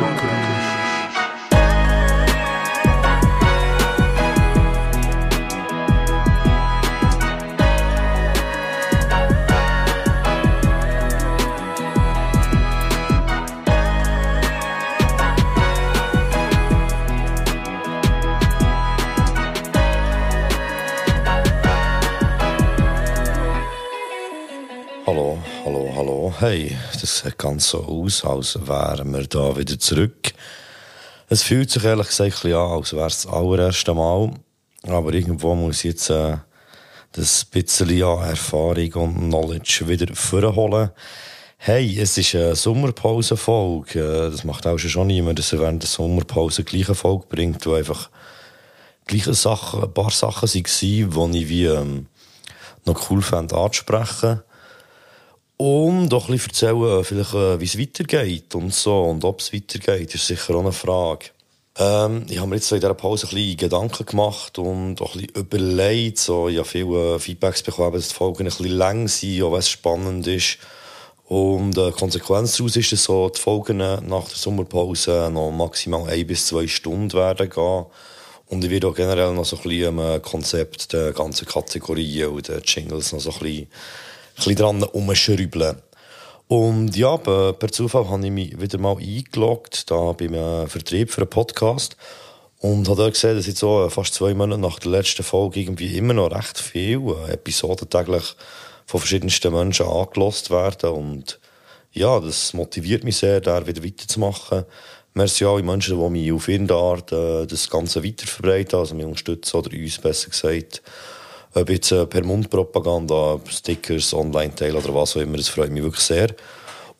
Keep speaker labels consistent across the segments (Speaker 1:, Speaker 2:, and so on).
Speaker 1: Hallo, Sieht ganz so aus, als wären wir da wieder zurück. Es fühlt sich ehrlich gesagt an, als wäre es das allererste Mal. Aber irgendwo muss ich jetzt äh, das bisschen an Erfahrung und Knowledge wieder vorholen. Hey, es ist eine Sommerpause-Folge. Äh, Das macht auch schon niemand, dass er während der Sommerpause gleiche Folge bringt, wo einfach gleiche Sachen, ein paar Sachen waren, die ich wie ähm, noch cool fand anzusprechen. Und doch ein bisschen erzählen, vielleicht, äh, wie es weitergeht und so. Und ob es weitergeht, ist sicher auch eine Frage. Ähm, ich habe mir jetzt so in dieser Pause ein bisschen Gedanken gemacht und auch ein bisschen überlegt. So, ich habe viele äh, Feedbacks bekommen, dass die Folgen ein bisschen lang sind, auch wenn es spannend ist. Und äh, Konsequenz daraus ist, dass so die Folgen nach der Sommerpause noch maximal ein bis zwei Stunden werden gehen. Und ich werde auch generell noch so ein bisschen am Konzept der ganzen Kategorien und den Jingles noch so ein bisschen, bisschen dran umschrübeln. Und ja, per Zufall habe ich mich wieder mal eingeloggt, da beim äh, Vertrieb für einen Podcast. Und habe dort gesehen, dass jetzt so äh, fast zwei Monate nach der letzten Folge irgendwie immer noch recht viele äh, Episoden täglich von verschiedensten Menschen angelost werden. Und ja, das motiviert mich sehr, da wieder weiterzumachen. Merci alle Menschen, die mich auf irgendeine Art äh, das Ganze weiterverbreiten, also mich unterstützen oder uns besser gesagt. Ob jetzt äh, per Mundpropaganda, Stickers, Online-Teil oder was auch immer, das freut mich wirklich sehr.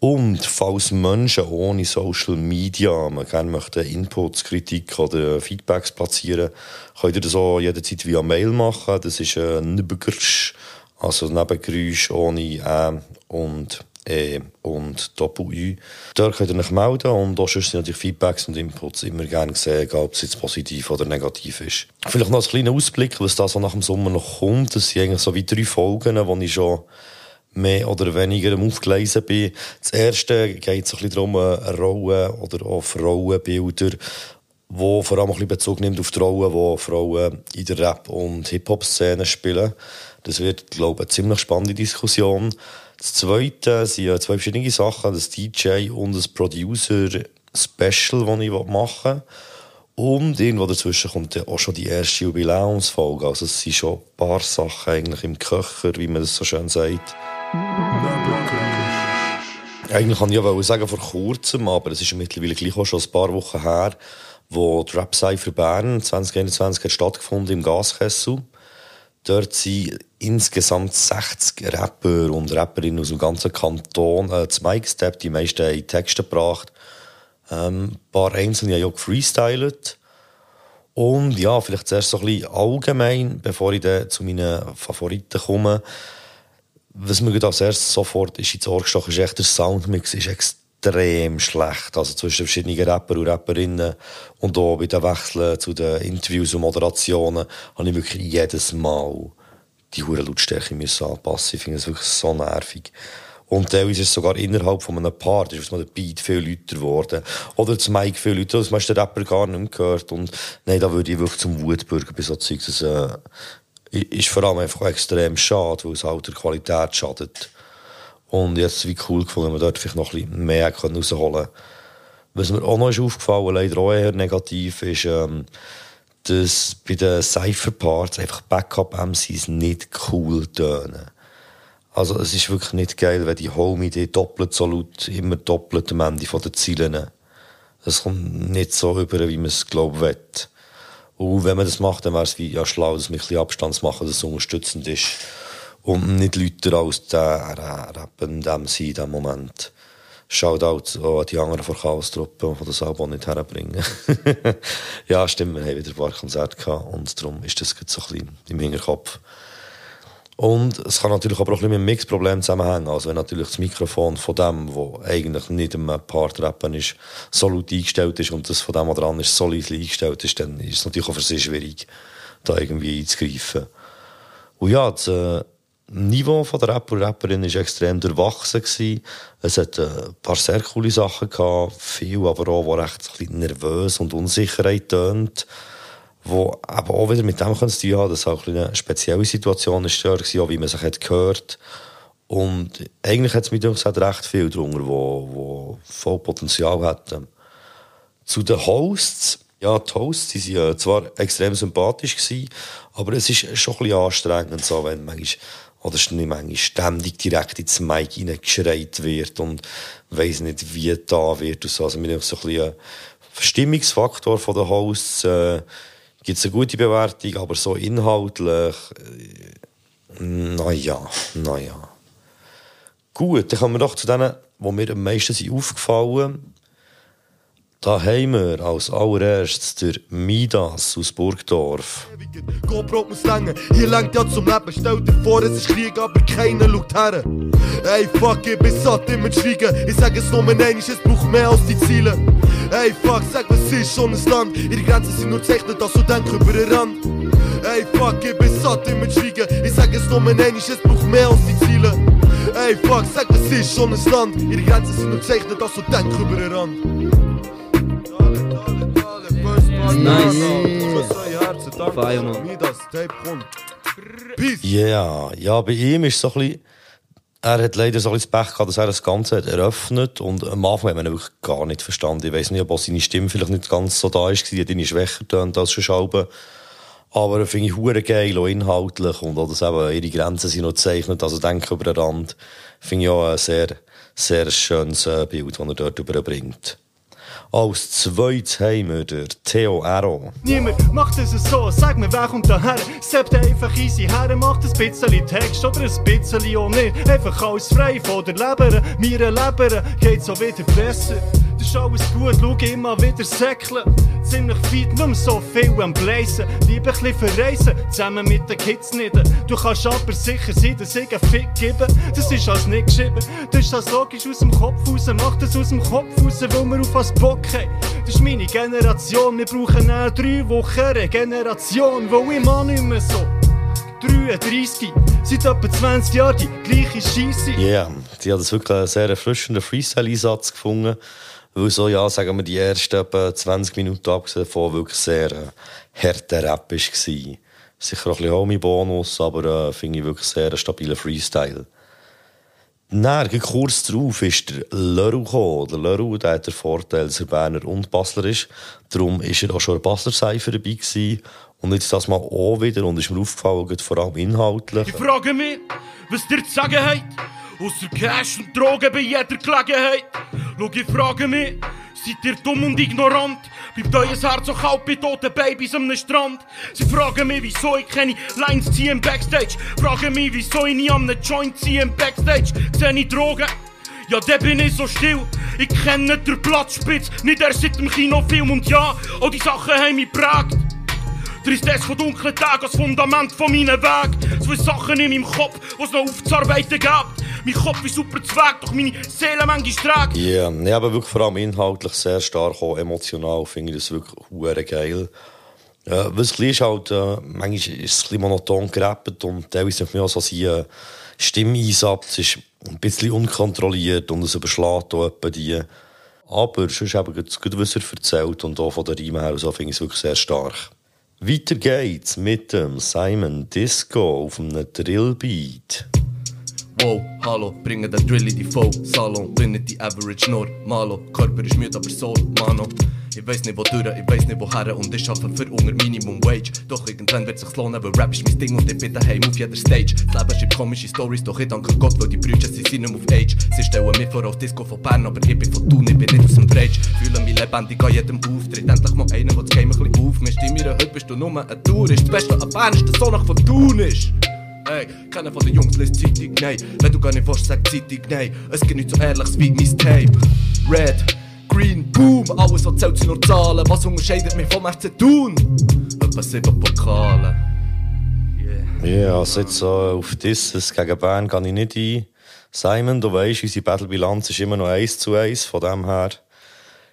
Speaker 1: Und falls Menschen ohne Social Media gerne möchten Inputs, Kritik oder Feedbacks platzieren, könnt ihr das auch jederzeit via Mail machen. Das ist äh, Nibgersch, also Nebengeräusch ohne Ä und E und Doppel-Ü. Dort könnt ihr euch melden und auch sonst sind natürlich Feedbacks und Inputs immer gerne gesehen, ob es jetzt positiv oder negativ ist. Vielleicht noch ein kleiner Ausblick, was da so nach dem Sommer noch kommt. Das sind eigentlich so wie drei Folgen, wo ich schon mehr oder weniger am Aufgleisen bin. Das erste geht so ein bisschen darum, eine Rolle oder auch Frauenbilder, wo vor allem ein bisschen Bezug nimmt auf die Rollen, die Frauen in der Rap- und Hip-Hop-Szene spielen. Das wird, glaube ich, eine ziemlich spannende Diskussion. Das zweite sind ja zwei verschiedene Sachen, das DJ und das Producer-Special, das ich machen will. Und irgendwo dazwischen kommt dann auch schon die erste Jubiläumsfolge. Also es sind schon ein paar Sachen eigentlich im Köcher, wie man das so schön sagt. Eigentlich kann ich ja sagen vor kurzem, aber es ist mittlerweile gleich auch schon ein paar Wochen her, wo die Rap Cypher Bern 2021 hat stattgefunden im Gaskessel. Dort sind insgesamt 60 Rapper und Rapperinnen aus dem ganzen Kanton äh, zu Mike die meisten haben Texte gebracht. Ähm, ein paar Einzelne haben ja gefreestylt. Und ja, vielleicht zuerst so ein bisschen allgemein, bevor ich zu meinen Favoriten komme. Was mir als erstes sofort ist ins Ohr gestochen, ist echt der Soundmix ist extrem schlecht. Also zwischen verschiedenen Rapper und Rapperinnen und auch bei den Wechseln zu den Interviews und Moderationen habe ich wirklich jedes Mal die hure Lautstärke müssen anpassen. Ich finde es wirklich so nervig. Und teilweise ist es sogar innerhalb von einem Paar, da ist mal der Beat viel lauter geworden. Oder das Mic viel lauter, das man den Rapper gar nicht mehr gehört. Und nein, da würde ich wirklich zum Wutbürger bei so Zeug. Das äh, ist vor allem einfach extrem schade, weil es halt der Qualität schadet. Und jetzt wie cool gefunden, wenn man dort vielleicht noch ein bisschen mehr rausholen kann. Was mir auch noch ist aufgefallen, leider auch eher negativ, ist, ähm, dass bei den Cypher-Parts einfach Backup-MCs nicht cool tönen. Also es ist wirklich nicht geil, wenn die Homie die doppelt so laut, immer doppelt am Ende von den. Es kommt nicht so über, wie man es glaubt will. Und wenn man das macht, dann wäre es wie ja schlau, dass man ein bisschen Abstand machen, dass es unterstützend ist. Und nicht lauter als der rappende MC in diesem Moment. Shoutout auch an die anderen von Chaos-Truppen, die das Album nicht herbringen. ja, stimmt, wir haben wieder ein paar Konzerte gehabt und darum ist das jetzt so ein bisschen im Hinterkopf. Und es kann natürlich aber auch ein mit dem Mixproblem zusammenhängen. Also wenn natürlich das Mikrofon von dem, wo eigentlich nicht im Part rappen ist, so laut eingestellt ist und das von dem, was dran ist, so leise eingestellt ist, dann ist es natürlich auch für sie schwierig, da irgendwie einzugreifen. Und ja, das, äh, Niveau der Rapper und Rapperin war extrem durchwachsen. Es hat äh, ein paar sehr coole Sachen gehabt, viel aber auch, wo recht nervös und Unsicherheit tönt. Wo aber auch wieder mit dem zu tun haben, dass auch eine spezielle Situation ist, war, wie man sich hat gehört Und eigentlich hat es mir gesagt, recht viel drunter, wo, wo voll Potenzial hatten. Zu den Hosts, ja, die Hosts, die waren zwar extrem sympathisch, aber es ist schon ein bisschen anstrengend, so, wenn manchmal, oder manchmal ständig direkt ins Mic hineingeschreit wird und weiss nicht, wie da wird und so. Also, wir haben so ein bisschen einen Stimmungsfaktor von den Hosts, äh, gibt es eine gute Bewertung, aber so inhaltlich, äh, naja, naja. Gut, dann kommen wir doch zu denen, die mir am meisten sind aufgefallen da haben wir als allererstes der Midas aus Burgdorf.
Speaker 2: GoPro muss länger, hier lenkt ja zum Leben. Stell dir vor, es ist Krieg, aber keiner schaut her. Ey, fuck, ich bin satt immer zu schweigen. Ich sag es nur einmal, es braucht mehr als die Ziele. Ey, fuck, sag, was ist schon ein Land? Ihre Grenzen sind nur zeichnet, dass du denkst über den Rand. Ey, fuck, ich bin satt immer zu schweigen. Ich sag es nur einmal, es braucht mehr als die Ziele. Ey, fuck, sag, was ist schon ein Land? Ihre Grenzen sind nur zeichnet, dass du denkst über den Rand.
Speaker 3: Nice.
Speaker 2: Feier,
Speaker 1: Ja, ja, bei ihm ist so ein bisschen, er hat leider so ein bisschen das Pech gehabt, dass er das Ganze hat eröffnet und am Anfang hat man ihn wirklich gar nicht verstanden. Ich weiß nicht, ob seine Stimme vielleicht nicht ganz so da ist, die hat ihn schwächer tönt als schon Schalben. Aber finde ich hure geil, auch inhaltlich und auch, dass eben ihre Grenzen sind noch gezeichnet, also denke über den Rand, finde ich auch ein sehr, sehr schönes äh, Bild, das er dort überbringt. Als zweites haben wir der Theo Ero.
Speaker 4: Niemand macht es so, sag mir, wer kommt daher? Sept einfach easy her, macht ein bisschen Text oder ein bisschen auch nicht. Einfach alles frei von der Leber, mir Leber geht so wieder besser. Das ist alles gut, schau immer wieder säckeln. Ziemlich fit, nur so viel am Blazen. Lieber ein verreisen, zusammen mit den Kids nicht. Du kannst aber sicher sein, dass ich einen Fick gebe. Das ist als nicht geschrieben, das ist als logisch aus dem Kopf raus. Mach das aus dem Kopf raus, weil wir auf was Bock haben. Das ist meine Generation, wir brauchen eine drei Wochen Regeneration, wo ich mal nicht mehr so. 33, seit etwa 20 Jahren die gleiche Scheisse.
Speaker 1: Ja, yeah, die hat das wirklich einen sehr erfrischenden Freestyle-Einsatz gefunden. Weil so, ja, sagen wir, die ersten etwa 20 Minuten abgesehen davon wirklich sehr äh, harter Rap war. Sicher auch ein bisschen Homie-Bonus, aber äh, finde ich wirklich sehr stabiler Freestyle. Dann, kurz darauf ist der Leroux gekommen. Der Leroux, der hat den Vorteil, dass er Berner und Basler ist. Darum ist er auch schon ein Basler-Cypher dabei gewesen. Und jetzt das mal auch wieder und ist mir aufgefallen, vor allem inhaltlich.
Speaker 5: Ich frage mich, was dir zu sagen hat. Ausser Cash und Drogen bei jeder Gelegenheit. Schau, ich frage mich, seid ihr dumm und ignorant? Bleibt euer Herz so kalt bei toten Babys am Strand? Sie fragen mich, wieso ich keine Lines ziehe im Backstage. Fragen mich, wieso ich nie am Joint ziehe im Backstage. Sehe ich Drogen? Ja, der bin ich so still. Ich kenne den Platzspitz, nicht erst seit dem Kinofilm. Und ja, all die Sachen haben mich geprägt. Tristesse von dunklen Tagen als Fundament von meinem Weg. Zwei Sachen in meinem Kopf, es noch aufzuarbeiten gibt. Mein Kopf ist super zweck, doch meine Seele manchmal trägt.
Speaker 1: Ja, yeah. aber wirklich vor allem inhaltlich sehr stark, auch emotional finde ich das wirklich hure geil. Ja, was ist halt, äh, manchmal ist es ein bisschen monoton gerappt und teilweise mich auch so sein äh, Stimmeinsatz ist ein bisschen unkontrolliert und es überschlägt auch die. Aber sonst eben gut, was er erzählt und auch von der Riemen her, so finde ich es wirklich sehr stark. Weiter geht's mit dem Simon Disco auf einem Drillbeat.
Speaker 6: Wow, hallo, bringen den Drill in die Voll-Salon. Bin nicht die Average, nur Malo. Körper ist müde, aber Soul, Mano. Ich weiß nicht wo durch, ich weiß nicht woher und ich arbeite für unter Minimum Wage. Doch irgendwann wird sich's lohnen, weil Rap ist mein Ding und ich bin daheim auf jeder Stage. Das Leben schreibt komische Stories, doch ich danke Gott, weil die Brüder sie sind nicht auf Age. Sie stellen mich vor auf Disco von Bern, aber ich bin von Thun, ich bin nicht aus dem Rage. Fühle mich lebendig an jedem Auftritt, endlich mal einer, der das Game ein bisschen aufmischt. In meiner Hütte bist du nur ein Tourist, das Beste an Bern ist, der Sonach von Thun ist. Ey, keiner von den Jungs liest Zeitung, nein. Wenn du gar nicht willst, sag Zeitung, nein. Es gibt nicht so ehrliches wie mein Tape. Red, Green, Boom, alles was zählt sind nur Zahlen. Was unterscheidet mich vom FC Thun? Etwa sieben Pokale.
Speaker 1: Ja, yeah. also jetzt so auf dieses gegen Bern kann ich nicht ein. Simon, du weißt, unsere Battlebilanz ist immer noch 1 zu 1, von dem her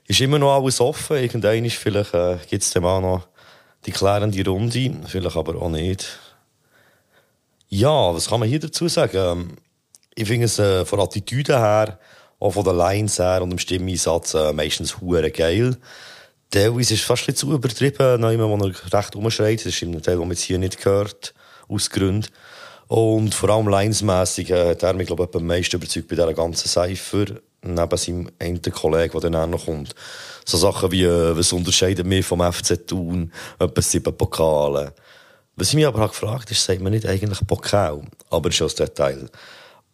Speaker 1: ist immer noch alles offen. Irgendwann ist vielleicht äh, gibt es dem auch noch die klärende Runde, vielleicht aber auch nicht. Ja, was kann man hier dazu sagen? Ähm, ich finde es äh, von Attitüde her, auch von den Lines her und dem Stimmeeinsatz äh, meistens hure geil. Teilweise ist es fast ein bisschen zu übertrieben, noch immer, wo er recht umschreit. Das ist im Teil, den man hier nicht gehört, aus Gründen. Und vor allem linesmässig äh, hat er mich, glaube ich, am meisten überzeugt bei dieser ganzen Cypher, neben seinem einen Kollegen, der dann auch noch kommt. So Sachen wie, äh, was unterscheidet mich vom FC Thun? Etwa sieben Pokale. Was ich mich aber gefragt ist, sagt man nicht eigentlich Pokal? Aber ja das Detail.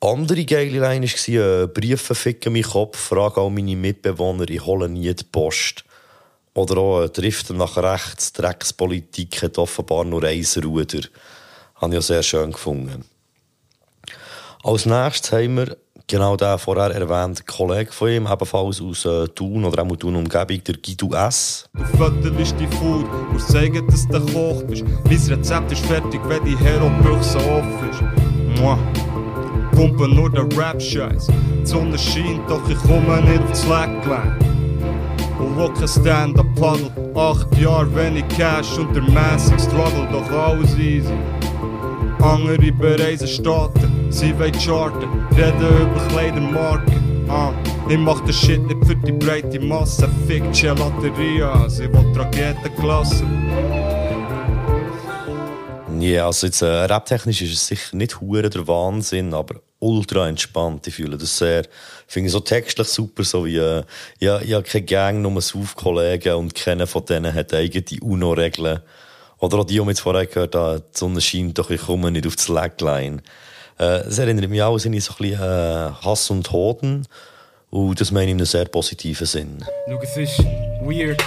Speaker 1: Andere geile Line war, äh, Briefe ficken meinen Kopf, frage all meine Mitbewohner, ich hole nie die Post. Oder auch äh, Driften nach rechts, Dreckspolitik hat offenbar nur ein Ruder. Habe ich auch sehr schön gefunden. Als nächstes haben wir genau den vorher erwähnten Kollegen von ihm, ebenfalls aus äh, Thun oder auch Thun Umgebung, der Guido S.
Speaker 3: Du fötterst die Food und sagen, dass du Koch bist. Mein Rezept ist fertig, wenn die Hero-Büchse offen ist. Mua. Pumpen nur den Rap-Scheiß. Die Sonne scheint, doch ich komme nicht auf das Slackline. Und wo kein Stand-Up-Paddle. Acht Jahre wenig Cash und der mäßig Struggle, doch alles easy. Andere bereisen Staaten, sie wollen charten, reden über Kleidermarken. Ah, ich mach den Shit nicht für die breite Masse, fick Gelateria, sie will Raketenklasse.
Speaker 1: Ja, also jetzt, äh, raptechnisch ist es sicher nicht hure der Wahnsinn, aber ultra entspannt. Ich fühle das sehr. Finde so textlich super, so wie, äh, ja, ich habe keine Gang, nur Saufkollegen und keiner von denen hat eigene UNO-Regeln. Oder auch die, die wir jetzt vorher gehört haben, die Sonne scheint doch, ich komme nicht auf das Slackline. Äh, das erinnert mich auch an so ein bisschen äh, Hass und Hoden. Und das meine ich in einem sehr positiven Sinn.
Speaker 7: Schau, es ist weird.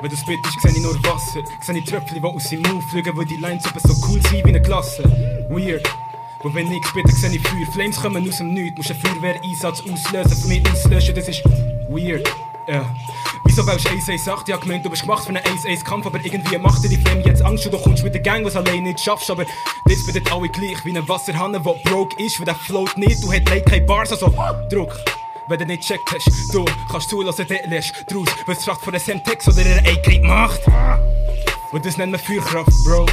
Speaker 7: Wenn du spittest, sehe ich nur Wasser. Sehe ich Tröpfchen, die aus seinem Mund fliegen, weil die Lines so cool sind wie eine Klasse. Weird. Und wenn ich spitte, sehe ich Feuer. Flames kommen aus dem Nichts. Musst einen Feuerwehreinsatz auslösen, für mich auslöschen. Das ist weird. Ja. Wieso willst du 118? Ich hab gemeint, du bist gemacht für einen 1-1-Kampf, aber irgendwie macht dir die Flame jetzt Angst und du kommst mit der Gang, was allein nicht schaffst. Aber das bedeutet alle gleich wie ein Wasserhahn, der broke ist, weil der float nicht, du hast leider keine Bars, also Druck. Wenn du nicht checkt hast, du kannst zulassen, der lässt draus, was Fracht von einem Semtex oder einer AK macht. Und das nennt man Feuerkraft, Bro.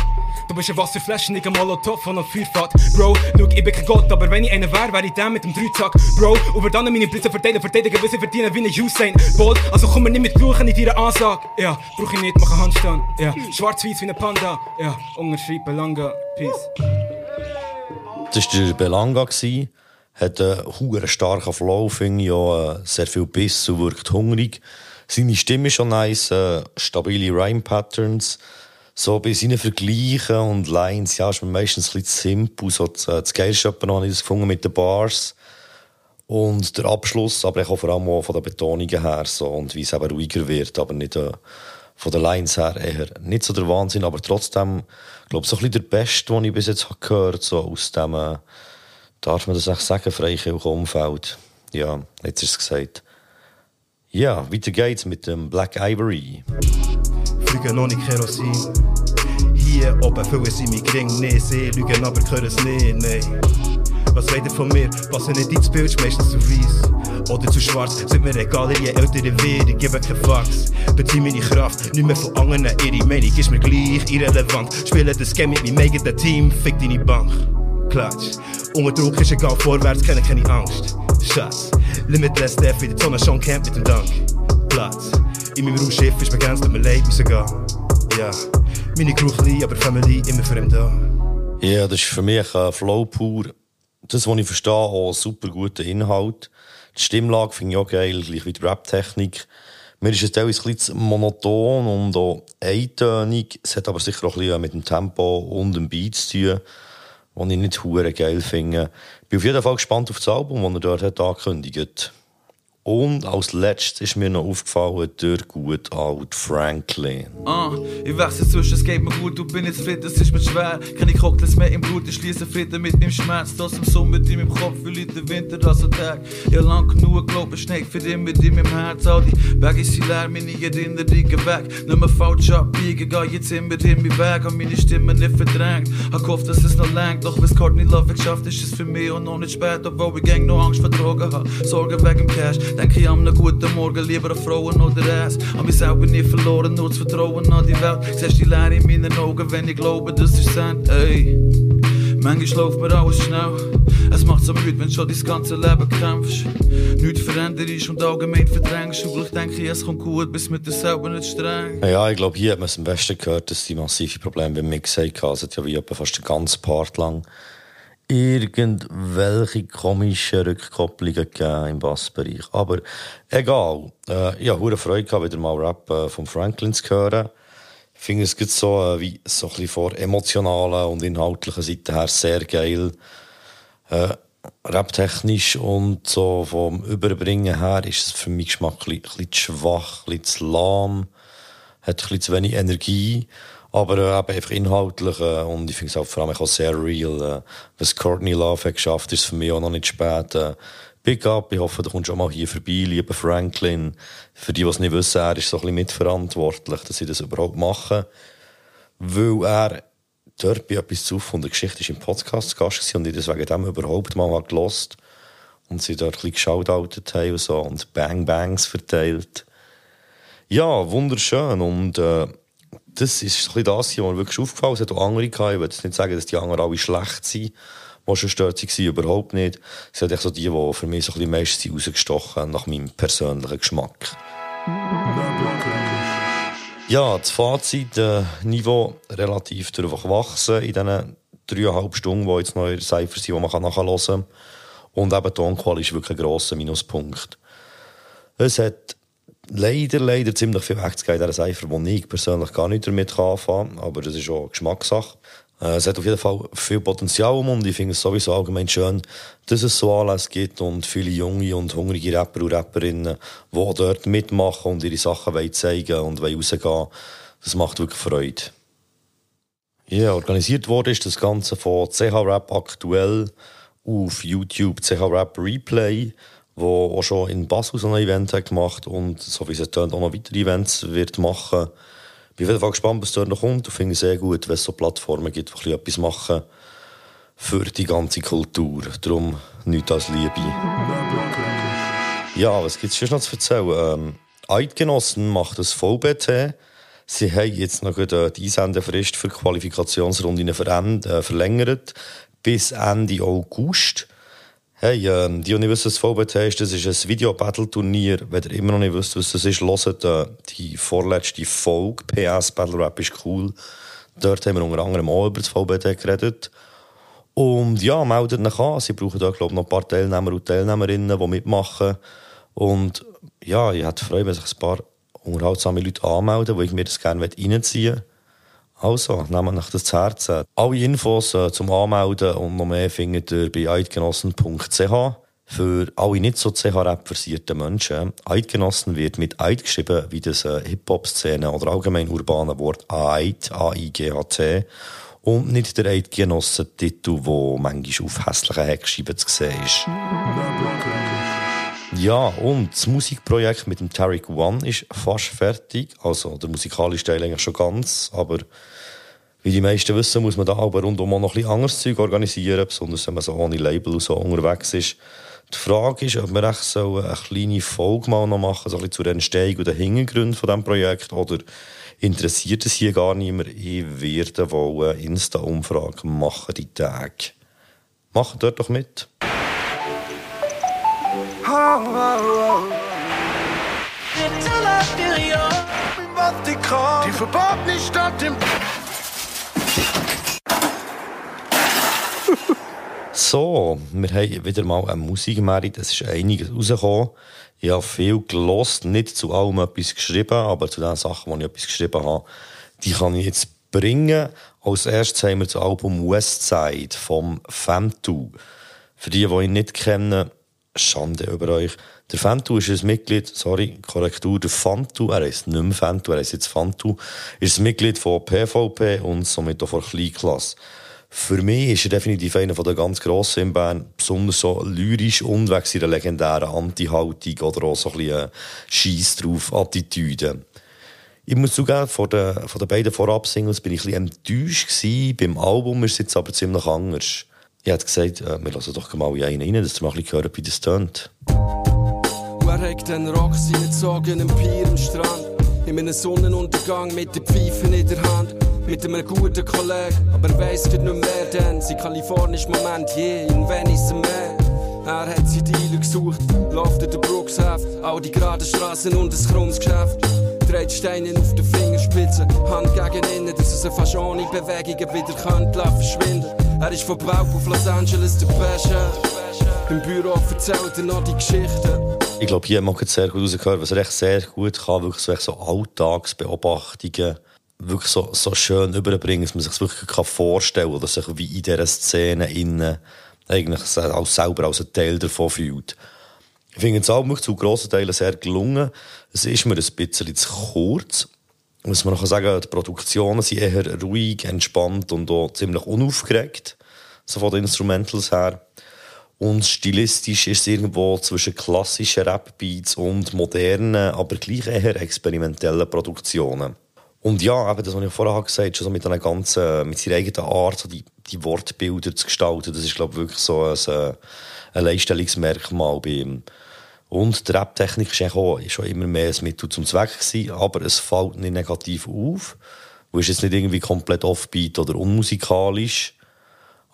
Speaker 7: Du bist eine Wasserflasche, nicht ein Molotow und ein Feuerfahrt. Bro, schau, ich bin kein Gott, aber wenn ich einer wäre, wäre ich der mit dem Dreizack. Bro, und wir dann meine Blitze verteidigen, verteidigen, sie verdienen wie ein Usain Bolt. Also komm mir nicht mit Fluchen in deiner Ansage. Ja, brauch ich nicht, mach einen Handstand. Ja, schwarz-weiß wie ein Panda. Ja, unterschreib Belanga. Peace.
Speaker 1: Das war der Belanga. Hat einen starken Flow, finde ich, auch, äh, sehr viel Biss und wirkt hungrig. Seine Stimme ist schon nice, äh, stabile Rhyme-Patterns. So bei seinen Vergleichen und Lines, ja, ist mir meistens ein bisschen simpel. So das, äh, das Geilste habe ich gefunden mit den Bars. Und der Abschluss, aber ich auch vor allem auch von den Betonungen her, so, und wie es eben ruhiger wird, aber nicht, äh, von den Lines her eher nicht so der Wahnsinn, aber trotzdem, glaube so ein bisschen der Beste, den ich bis jetzt habe gehört, so aus dem, äh, darf man das echt sagen, Freikirche Umfeld. Ja, jetzt ist es gesagt. Ja, weiter geht's mit dem Black Ivory.
Speaker 8: Fliegen noch nicht Kerosin. Hier oben füllen sie mich gering, nee, sie lügen, aber können es nicht, nee. Was wollt ihr von mir? Passen nicht ins Bild, ist meistens zu weiss. Oder zu schwarz, sind mir egal, je älter werde, ich gebe keinen Fax. Bezieh meine Kraft, nicht mehr von anderen, ihre Meinung ist mir gleich irrelevant. Spiele das Game mit meinem eigenen Team, fick deine Bank. Klatsch. Unter Druck ist egal, vorwärts kenne keine Angst. Schatz, Limitless Death wie der Sonne schon Camp mit dem Dank. Platz, in meinem Raumschiff ist begrenzt, tut mir leid, müssen gehen. Ja, meine klein, aber Family immer da.
Speaker 1: Ja, das ist für mich ein Flow pur. Das, was ich verstehe, ein super guter Inhalt. Die Stimmlage finde ich auch geil, gleich wie die Rap-Technik. Mir ist es teilweise ein monoton und auch eintönig. Es hat aber sicher auch ein bisschen mit dem Tempo und dem Beat zu tun, was ich nicht geil finde. Ich bin auf jeden Fall gespannt auf das Album, das er dort hat angekündigt Und als letztes ist mir noch aufgefallen, der gut alt Franklin.
Speaker 9: Ah, ich wechsle zwischen, es geht mir gut, du bin jetzt fit, es ist mir schwer. Keine Cocktails mehr im Blut, ich schließe Frieden mit meinem Schmerz. Das im Sommer in meinem Kopf, fühle ich den Winter als ein Tag. Ja, lang genug, glaub ich, Schnee für immer in meinem Herz. All die Berge sind leer, meine Erinnerungen weg. Nicht mehr falsch abbiegen, geh jetzt immer in meinen Weg. Hab meine Stimme nicht verdrängt. Hab gehofft, dass es noch langt, doch wenn's Courtney Love geschafft ist, es für mich auch noch nicht spät. Obwohl ich gang noch Angst vor Drogen hab. Sorgen wegen Cash, denke ich an einen guten Morgen, lieber an Frauen oder Ass. Hab mich selber nie verloren, nur das Vertrauen an die Welt. Siehst die Leere in meinen Augen, wenn ich glaube, das ist Sand, ey. Manchmal läuft mir alles schnell. Es macht so müde, wenn du schon dein ganze Leben kämpfst. Nichts veränderst und allgemein verdrängst. Und ich denke, es kommt gut, bis mit dir selber nicht streng.
Speaker 1: Ja, ich glaube, hier hat man es am besten gehört, dass die massive Probleme beim Mix hatten. Hat ja wie etwa fast den ganzen Part lang irgendwelche komischen Rückkopplungen gegeben im Bassbereich. Aber egal. Äh, ich hatte Freude gehabt, wieder mal Rap äh, von Franklin zu hören. Ich finde, es gibt so, äh, wie, so ein bisschen vor emotionalen und inhaltlichen Seite her sehr geil. Äh, raptechnisch und so vom Überbringen her ist es für mich Geschmack ein bisschen zu schwach, ein bisschen zu lahm, hat ein bisschen zu wenig Energie. Aber äh, eben einfach inhaltlich äh, und ich finde es auch vor allem auch sehr real. Äh, was Courtney Love hat geschafft, ist für mich auch noch nicht spät. Äh, Big up, ich hoffe, du kommst auch mal hier vorbei, lieber Franklin. Für die, die es nicht wissen, er ist so ein bisschen mitverantwortlich, dass sie das überhaupt machen. Weil er dort bei etwas zu von der Geschichte ist im Podcast Gast gewesen und ich das wegen dem überhaupt mal gelost und sie dort ein bisschen geschautoutet haben und so und Bang Bangs verteilt. Ja, wunderschön und äh, das ist das was mir wirklich aufgefallen ist. Es hat auch andere gehabt. Ich will nicht sagen, dass die anderen alle schlecht sind, die schon stört waren, überhaupt nicht. Es sind so die, die für mich so ein meistens rausgestochen nach meinem persönlichen Geschmack. Ja, das Fazit, äh, Niveau relativ durchwachsen in diesen dreieinhalb Stunden, die jetzt noch in der Cypher sind, die man nachhören kann. Und eben Tonqual ist wirklich ein grosser Minuspunkt. Es hat leider, leider ziemlich viel gegeben in dieser Cypher, wo ich persönlich gar nicht damit anfangen kann, aber das ist auch Geschmackssache. Äh, es hat auf jeden Fall viel Potenzial und ich finde es sowieso allgemein schön, dass es so Anlässe gibt und viele junge und hungrige Rapper und Rapperinnen, die dort mitmachen und ihre Sachen zeigen und rausgehen. Das macht wirklich Freude. Ja, organisiert wurde ist das Ganze von CH Rap aktuell auf YouTube CH Rap Replay, wo auch schon in Basel so ein Event hat gemacht und so wie es tönt auch noch weitere Events wird machen. Ich bin auf jeden Fall gespannt, was dort noch kommt. Ich finde es sehr gut, wenn es so Plattformen gibt, die etwas machen für die ganze Kultur. Darum nichts als Liebe. Ja, was gibt es schon noch zu erzählen? Ähm, Eidgenossen macht das VBT. Sie haben jetzt noch die Einsendefrist für die Qualifikationsrunden äh, verlängert bis Ende August. Hey, ähm, die, die nicht wissen, was VBT ist, das ist ein Video-Battle-Turnier. Wenn ihr immer noch nicht wisst, was das ist, hört äh, die vorletzte Folge. PS Battle Rap ist cool. Dort haben wir unter anderem auch über das VBT geredet. Und ja, meldet euch an. Sie brauchen da, glaube ich, noch ein paar Teilnehmer und Teilnehmerinnen, die mitmachen. Und ja, ich hätte Freude, wenn sich ein paar unterhaltsame Leute anmelden, wo ich mir das gerne reinziehen möchte. Also, nehmt euch das zu Herzen. Alle Infos äh, zum Anmelden und noch mehr findet ihr bei eidgenossen.ch. Für alle nicht so CH-Rap versierten Menschen. Eidgenossen wird mit Eid geschrieben, wie das äh, Hip-Hop-Szene oder allgemein urbane Wort Eid, A-I-G-H-T. Und nicht der Eidgenossen-Titel, der manchmal auf hässlichen Heckscheiben zu sehen ist. Ja, und das Musikprojekt mit dem Tarek One ist fast fertig. Also, der musikalische Teil eigentlich schon ganz. Aber wie die meisten wissen, muss man da aber rundum auch noch ein anderes Zeug organisieren, besonders wenn man so ohne Label so unterwegs ist. Die Frage ist, ob wir echt so eine kleine Folge mal noch machen, so ein bisschen zur Entstehung und den Hintergründen von diesem Projekt, oder interessiert es hier gar niemand? Ich werde wohl eine Insta-Umfrage machen, die Tage. Macht dort doch mit.
Speaker 10: Die verbotene Stadt im
Speaker 1: So, wir haben wieder mal eine Musikmerit. Es ist einiges rausgekommen. Ich habe viel gelost, nicht zu allem etwas geschrieben, aber zu den Sachen, die ich etwas geschrieben habe, die kann ich jetzt bringen. Als erstes haben wir das Album Westside vom Femtu. Für die, die ihn nicht kennen, Schande über euch. Der Fantu ist ein Mitglied, sorry, Korrektur, der Fantu, er ist nicht mehr Fantu, er ist jetzt Fantu, ist ein Mitglied von PVP und somit auch von Kleinklasse. Für mich ist er definitiv einer der ganz Grossen in Bern, besonders so lyrisch und wegen seiner legendären Anti-Haltung oder auch so ein bisschen Scheiss drauf Attitüde. Ich muss zugeben, von den, von den beiden Vorab-Singles bin ich ein bisschen enttäuscht gewesen. Beim Album ist es jetzt aber ziemlich anders. Ich hätte gesagt, äh, wir lassen doch mal einen rein, dass ihr mal ein bisschen hören, wie das tönt.
Speaker 11: Wer hat den Rock seinen Zogen am Pier am Strand? In einem Sonnenuntergang mit den Pfeifen in der Hand. mit einem guten Kollegen. Aber er weiss nicht mehr, denn sein kalifornischer Moment je in Venice am Meer. Er hat sie Dealer gesucht, läuft in der Brookshaft, all die geraden Straßen und ein krummes Geschäft. Dreht Steine auf den Fingerspitzen, Hand gegen innen, dass er fast ohne Bewegungen wieder könnte verschwinden. Er ist von Bauch auf Los Angeles der Pascha. Im Büro erzählt er noch die Geschichten.
Speaker 1: Ich glaube, hier mag man sehr gut rausgehört, was er echt sehr gut kann, wirklich so, echt so Alltagsbeobachtungen wirklich so, so schön überbringen, dass man sich wirklich kann vorstellen kann, oder sich wie in dieser Szene innen eigentlich auch selber als ein Teil davon fühlt. Ich finde es auch zu grossen Teilen sehr gelungen. Es ist mir ein bisschen zu kurz. Muss man noch sagen, die Produktionen sind eher ruhig, entspannt und auch ziemlich unaufgeregt. So von den Instrumentals her. Und stilistisch ist es irgendwo zwischen klassischen Rap-Beats und modernen, aber gleich eher experimentellen Produktionen. Und ja, eben das, was ich vorher gesagt habe, schon mit einer ganzen, mit seiner eigenen Art, die, die Wortbilder zu gestalten, das ist, glaube ich, wirklich so ein, äh, ein Leistungsmerkmal bei ihm. Und die Rap-Technik ist auch schon immer mehr ein Mittel zum Zweck gewesen, aber es fällt nicht negativ auf. Und ist jetzt nicht irgendwie komplett offbeat oder unmusikalisch,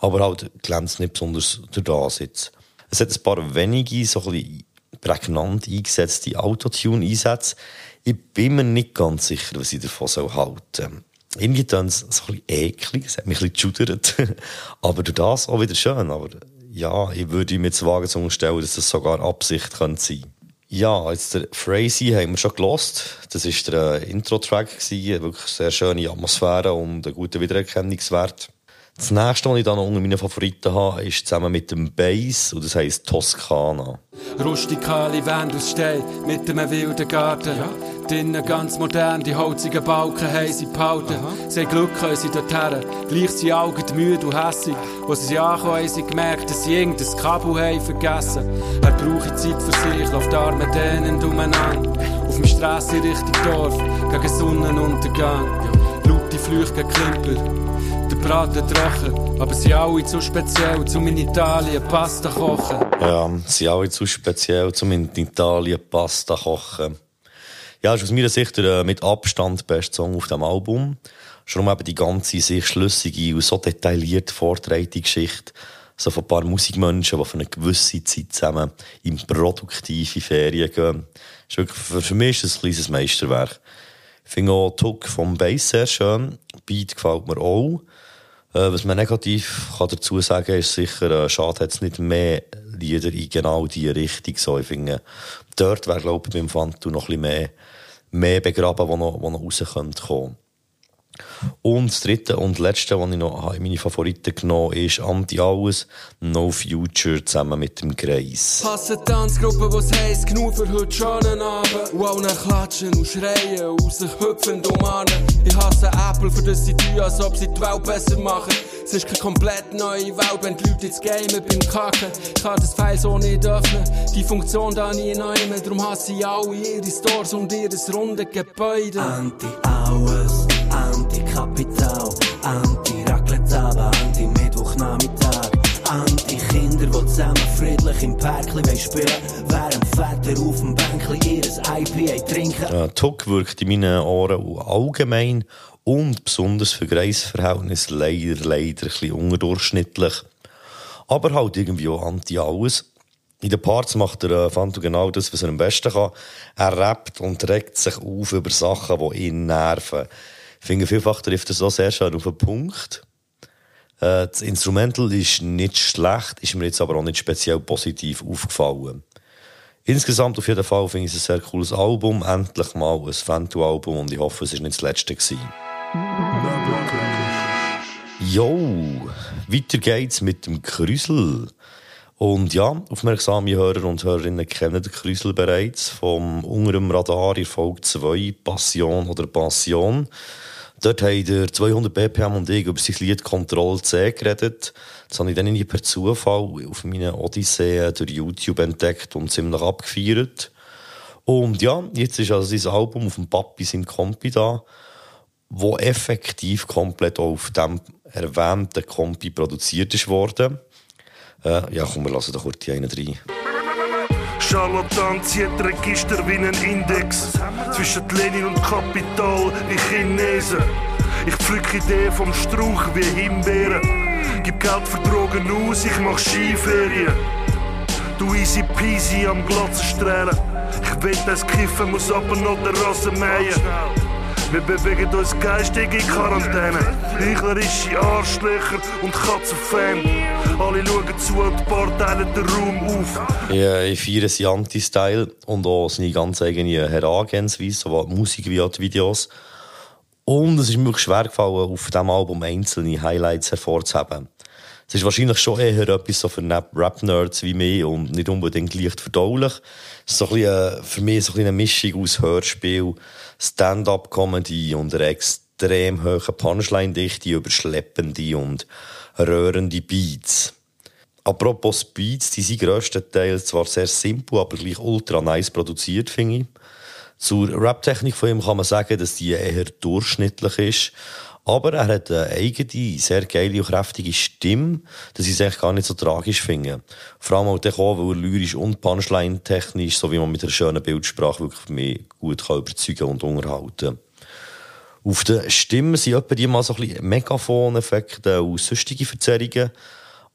Speaker 1: aber halt glänzt nicht besonders durch das jetzt. Es hat ein paar wenige, so ein bisschen prägnant eingesetzte Autotune-Einsätze. Ich bin mir nicht ganz sicher, was ich davon soll halten soll. Irgendwie dann so ein bisschen eklig, es hat mich ein bisschen geschudert. aber durch das auch wieder schön. Aber ja, ich würde mir jetzt wagen zu unterstellen, dass das sogar Absicht könnte sein ja, jetzt der Frazee haben wir schon gelost. Das war der Intro-Track Wirklich sehr schöne Atmosphäre und ein guter Wiedererkennungswert. Das nächste, was ich dann unter meinen Favoriten habe, ist zusammen mit dem Bass und das heisst Toskana.
Speaker 11: Rustikale Wände aus Stein mit einem wilden Garten. Ja. Drinnen ganz modern, die holzigen Balken haben sie behalten. Aha. Sie haben Glück, können sie dorthin. Gleich sind Augen müde und hässig. Wo sie ankommen, haben sie gemerkt, dass sie irgendein Kabel haben vergessen. Er braucht Zeit für sich, läuft Arme denen umeinander. Auf dem Strasse Richtung Dorf, gegen Sonnenuntergang. Laute Flüche gegen Klimper der Braten trocken. Aber sie alle zu speziell, zum in Italien Pasta kochen.
Speaker 1: Ja, sie alle zu speziell, zum in Italien Pasta kochen. Ja, ist aus meiner Sicht der äh, mit Abstand beste Song auf dem Album. Schon eben die ganze, sich schlüssige und so detailliert vortreite Geschichte so von ein paar Musikmenschen, die für eine gewisse Zeit zusammen in produktive Ferien gehen. Ist wirklich, für, für mich ist es ein kleines Meisterwerk. Ich finde auch Tuck vom Bass sehr schön. Beat gefällt mir auch. Äh, was man negativ kann dazu sagen kann, ist sicher, äh, schade hat es nicht mehr Lieder in genau diese Richtung. So, ich finde, dort wäre, glaube ich, beim Fantu noch ein bisschen mehr, mehr begraben, wo noch, wo noch raus könnte kommen. Und das dritte und letzte, was ich noch in meine Favoriten genommen habe, ist Anti-Alles, No Future zusammen mit dem Kreis.
Speaker 11: Hasse Tanzgruppe, was heisst, genug für heute schon einen Abend. Und auch klatschen und schreien und sich hüpfen und umarmen. Ich hasse Apple, für das sie tun, als ob sie die Welt besser machen. Es ist keine komplett neue Welt, wenn die Leute jetzt gamen beim Kacken. Ich kann das File so nicht öffnen, die Funktion da nie neu mehr. Darum hasse ich alle ihre Stores und ihr runde Gebäude.
Speaker 12: Anti-Alles. Anti-Kapital, Anti-Raclette-Abend, Anti-Mittwochnachmittag, Anti-Kinder, die zusammen friedlich im Parkli spielen während Väter auf dem Bänkli ihres IPA trinken.
Speaker 1: Ja, Tuck wirkt in meinen Ohren allgemein und besonders für Kreisverhältnisse leider, leider ein bisschen unterdurchschnittlich. Aber halt irgendwie auch anti-alles. In den Parts macht der äh, Fanto genau das, was er am besten kann. Er rappt und regt sich auf über Sachen, die ihn nerven. Ich finde, vielfach trifft er so sehr schön auf den Punkt. Äh, das Instrumental ist nicht schlecht, ist mir jetzt aber auch nicht speziell positiv aufgefallen. Insgesamt auf jeden Fall finde ich es ein sehr cooles Album. Endlich mal ein Fanto-Album und ich hoffe, es war nicht das letzte. Gewesen. Jo, weiter geht's mit dem Krüsel. Und ja, aufmerksame Hörer und Hörerinnen kennen den Krüsel bereits vom unteren Radar in Folge 2, Passion oder Passion. Dort haben der 200 BPM und ich über sein Lied Control C geredet. Das habe ich dann irgendwie per Zufall auf meinen Odyssee durch YouTube entdeckt und ziemlich abgefeiert. Und ja, jetzt ist also sein Album auf dem Papi sind Kompi da, wo effektiv komplett auf dem erwähnten Kompi produziert ist worden. Äh, ja, komm, wir lassen doch kurz die einen rein.
Speaker 10: Charlatan zieht Register wie ein Index. Zwischen Lenin und Kapital, wie Chinesen. Ich pflück Ideen vom Strauch wie Himbeeren. Gib Geld für Drogen aus, ich mach Skiferien. Du easy peasy am Glatzen strahlen. Ich will das Kiffen, muss aber noch der Rasse mähen. Wir bewegen uns geistig in Quarantäne. Heuchlerische Arschlöcher und Katzenfan. Alle schauen zu und ein paar teilen den Raum auf.
Speaker 1: Ja, ich feiere seinen Anti-Style und auch seine ganz eigene Herangehensweise, sowohl Musik wie auch die Videos. Und es ist mir schwer gefallen, auf diesem Album einzelne Highlights hervorzuheben. Es ist wahrscheinlich schon eher etwas so für Rap-Nerds wie mich und nicht unbedingt leicht verdaulich. Es ist so ein bisschen, äh, für mich so ein eine Mischung aus Hörspiel, Stand-up-Comedy und einer extrem hohen Punchline-Dichte über schleppende und röhrende Beats. Apropos Beats, die sind grösstenteils zwar sehr simpel, aber gleich ultra nice produziert, finde ich. Zur Rap-Technik von ihm kann man sagen, dass die eher durchschnittlich ist. Aber er hat eine eigene, sehr geile und kräftige Stimme, dass ich es eigentlich gar nicht so tragisch finde. Vor allem auch, auch weil er lyrisch und Punchline-technisch, so wie man mit einer schönen Bildsprache wirklich mich gut kann überzeugen und unterhalten Auf der Stimme sind etwa die mal so ein bisschen Megafon-Effekte und sonstige Verzerrungen.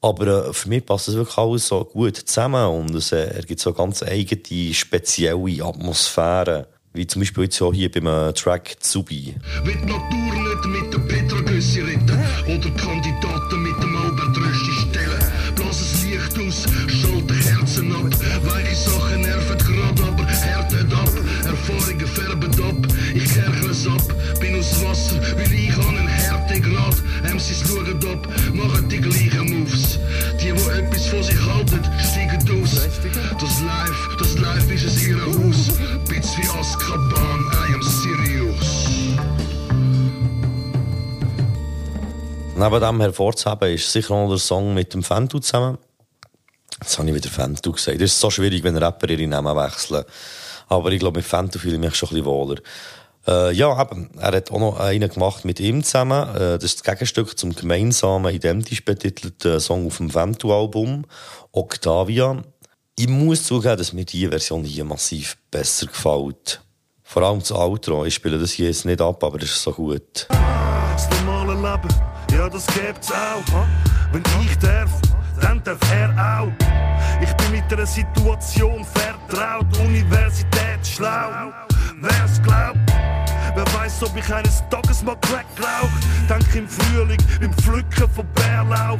Speaker 1: Aber äh, für mich passt das wirklich alles so gut zusammen und es äh, ergibt so ganz eigene, spezielle Atmosphäre. Wie zum Beispiel jetzt auch hier beim äh, Track Zubi.
Speaker 10: Wird Natur nicht mit der Petra-Güsse retten oder Kandidaten mit dem Albert-Rösti stellen. Blass es Licht aus, schalte Herzen ab. Weiche Sachen nerven grad, aber härtet ab. Erfahrungen färben ab, ich kerchle es ab. Bin aus Wasser, weil ich an einen Härtegrad. MCs schauen ab, machen die gleichen
Speaker 1: Neben dem hervorzuheben ist sicher noch der Song mit dem Fentu zusammen. Jetzt habe ich wieder Fentu gesagt. Es ist so schwierig, wenn Rapper ihre Namen wechseln. Aber ich glaube, mit Fentu fühle ich mich schon ein bisschen wohler. Äh, ja, eben, er hat auch noch einen gemacht mit ihm zusammen. Äh, das ist das Gegenstück zum gemeinsamen, identisch betitelten Song auf dem Fentu-Album, Octavia. Ich muss zugeben, dass mir diese Version hier massiv besser gefällt. Vor allem das Outro. Ich spiele das hier jetzt nicht ab, aber das ist so gut.
Speaker 10: Das Leben, ja, das gibt's auch. Wenn ich darf, dann darf er auch. Ich bin mit der Situation vertraut, Universität schlau. Wer's glaubt, wer weiß, ob ich eines Tages mal Crack rauch. Denk im Frühling beim Pflücken von Bärlauch.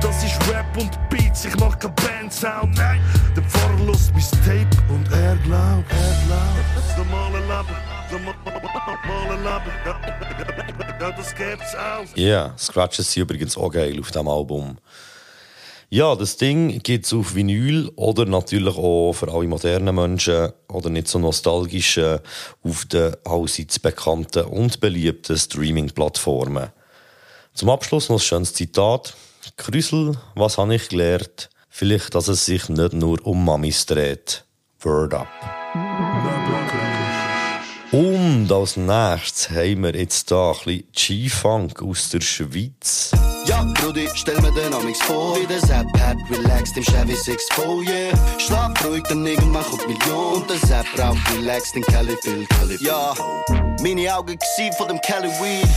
Speaker 10: Das ist Rap und Beats, ich mach kein Bandsound. Nein, der Pfarrer lässt mein Tape und er glaubt, er glaubt. Das normale Leben, ja,
Speaker 1: yeah, Scratches sind übrigens auch geil auf diesem Album. Ja, das Ding gibt es auf Vinyl oder natürlich auch für alle modernen Menschen oder nicht so nostalgischen auf den allseits bekannten und beliebten Streaming-Plattformen. Zum Abschluss noch ein schönes Zitat. Krüsel, was habe ich gelernt? Vielleicht, dass es sich nicht nur um Mamis dreht. Word up. Und als nächstes haben wir jetzt hier ein bisschen G-Funk aus der Schweiz.
Speaker 13: Ja, Brudi, stell mir den Amix vor, wie der Sepp hat, relaxed im Chevy 6 yeah. Schlaf ruhig, dann irgendwann kommt Million. Und der Sepp raucht relaxed in Cali Phil, Cali Ja, meine Augen gesehen von dem Cali Weed.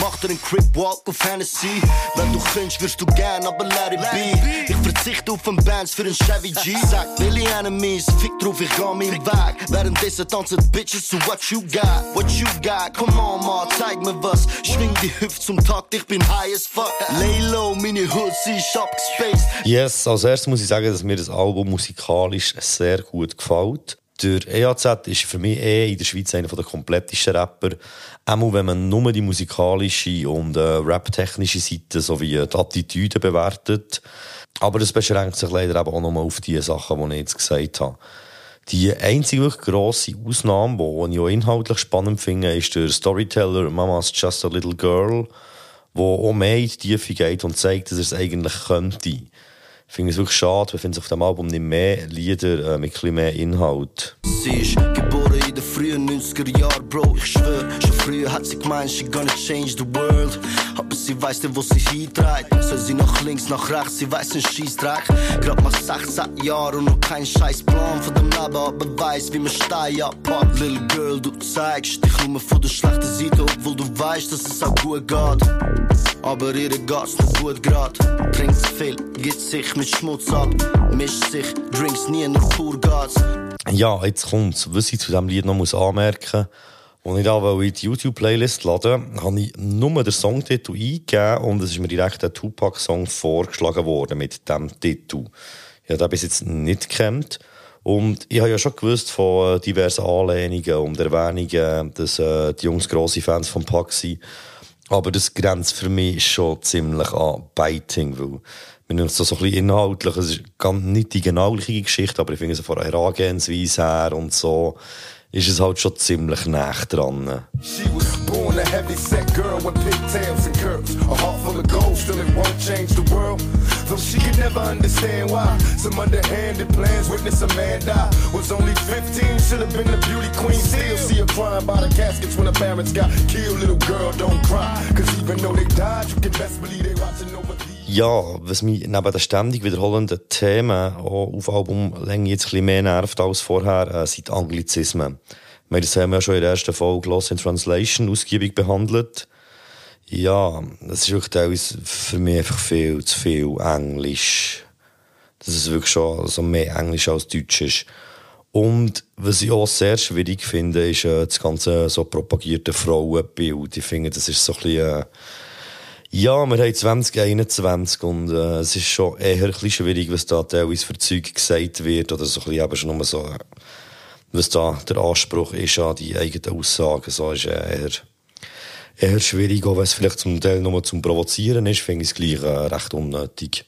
Speaker 13: Macht er einen Crip Walk auf Hennessy. Wenn du könntest, wirst du gern, aber let it be. Ich verzichte auf ein Bands für einen Chevy G. Sag Billy Enemies, fick drauf, ich geh meinen Weg. Währenddessen tanzen Bitches zu What You Got, What You Got. Come on, ma, zeig mir was. Schwing die Hüfte zum Takt, ich bin high as fuck. Lay low, meine Hood, sie ist abgespaced.
Speaker 1: Yes, als erstes muss ich sagen, dass mir das Album musikalisch sehr gut gefällt. Der EAZ ist für mich eh in der Schweiz einer der komplettesten Rapper. Auch wenn man nur die musikalische und äh, rap-technische Seite sowie die Attitüde bewertet. Aber das beschränkt sich leider eben auch nur auf die Sachen, die ich jetzt gesagt habe. Die einzige wirklich grosse Ausnahme, die ich auch inhaltlich spannend finde, ist der Storyteller Mama's Just a Little Girl, wo auch mehr in die Tiefe geht und zeigt, dass er es eigentlich könnte. Finde es wirklich schade, wir finden auf dem Album nicht mehr Lieder äh, mit ein mehr Inhalt.
Speaker 13: Sie ist geboren in den frühen 90er Jahren, Bro, ich schwör. Schon früher hat sie gemeint, she gonna change the world. Aber sie weiß nicht, wo sie hintreibt. Soll sie nach links, nach rechts, sie weiß einen Scheissdreck. Grad nach 16 Jahren und noch kein scheiß Plan von dem Leben, aber weiß, wie man Stein abpackt. Little Girl, du zeigst dich nur von der schlechten Seite, obwohl du weißt, dass es auch gut geht. Aber ihr geht's noch gut grad. Trinkt zu viel, gibt sich mit Schmutz ab. Mischt sich, Drinks nie nach pur Gas.
Speaker 1: Ja, jetzt kommt's. Was ich zu diesem Lied noch muss anmerken muss, als ich da in die YouTube-Playlist laden habe ich nur den Songtitel eingegeben und es ist mir direkt ein Tupac-Song vorgeschlagen worden mit diesem Titel. Ich habe den bis jetzt nicht gekannt. Und ich habe ja schon gewusst von diversen Anlehnungen und Erwähnungen, dass äh, die Jungs grosse Fans von Pac sind. Aber das grenzt für mich schon ziemlich an Biting, weil wir nehmen es so ein bisschen inhaltlich, es ist ganz nicht die genau gleiche Geschichte, aber ich finde es von der Herangehensweise her und so, ist es halt schon ziemlich nah dran.
Speaker 14: She was born a heavy set girl with pigtails and curves. A heart full of gold, still it won't change the world. Though she could never understand why some underhanded plans witness a man die. Was only 15, should have been the beauty queen. Still see her crying by the caskets when her parents got killed. Little girl, don't cry. Cause even though they died, you can best believe they watching over the
Speaker 1: Ja, was mich neben den ständig wiederholenden Themen auch auf Albumlänge jetzt ein bisschen mehr nervt als vorher, äh, sind Anglizismen. Wir das haben wir ja schon in der ersten Folge Lost in Translation ausgiebig behandelt. Ja, das ist wirklich für mich einfach viel zu viel Englisch. Dass es wirklich schon so mehr Englisch als Deutsch ist. Und was ich auch sehr schwierig finde, ist äh, das ganze so propagierte Frauenbild. Ich finde, das ist so ein bisschen... Äh, ja, wir haben 2021 und äh, es ist schon eher ein bisschen schwierig, was da teilweise für Zeug gesagt wird oder so ein bisschen eben schon nur so, äh, was da der Anspruch ist an die eigenen Aussagen. So ist eher, eher schwierig, auch wenn es vielleicht zum Teil nur zum Provozieren ist, finde ich es gleich äh, recht unnötig.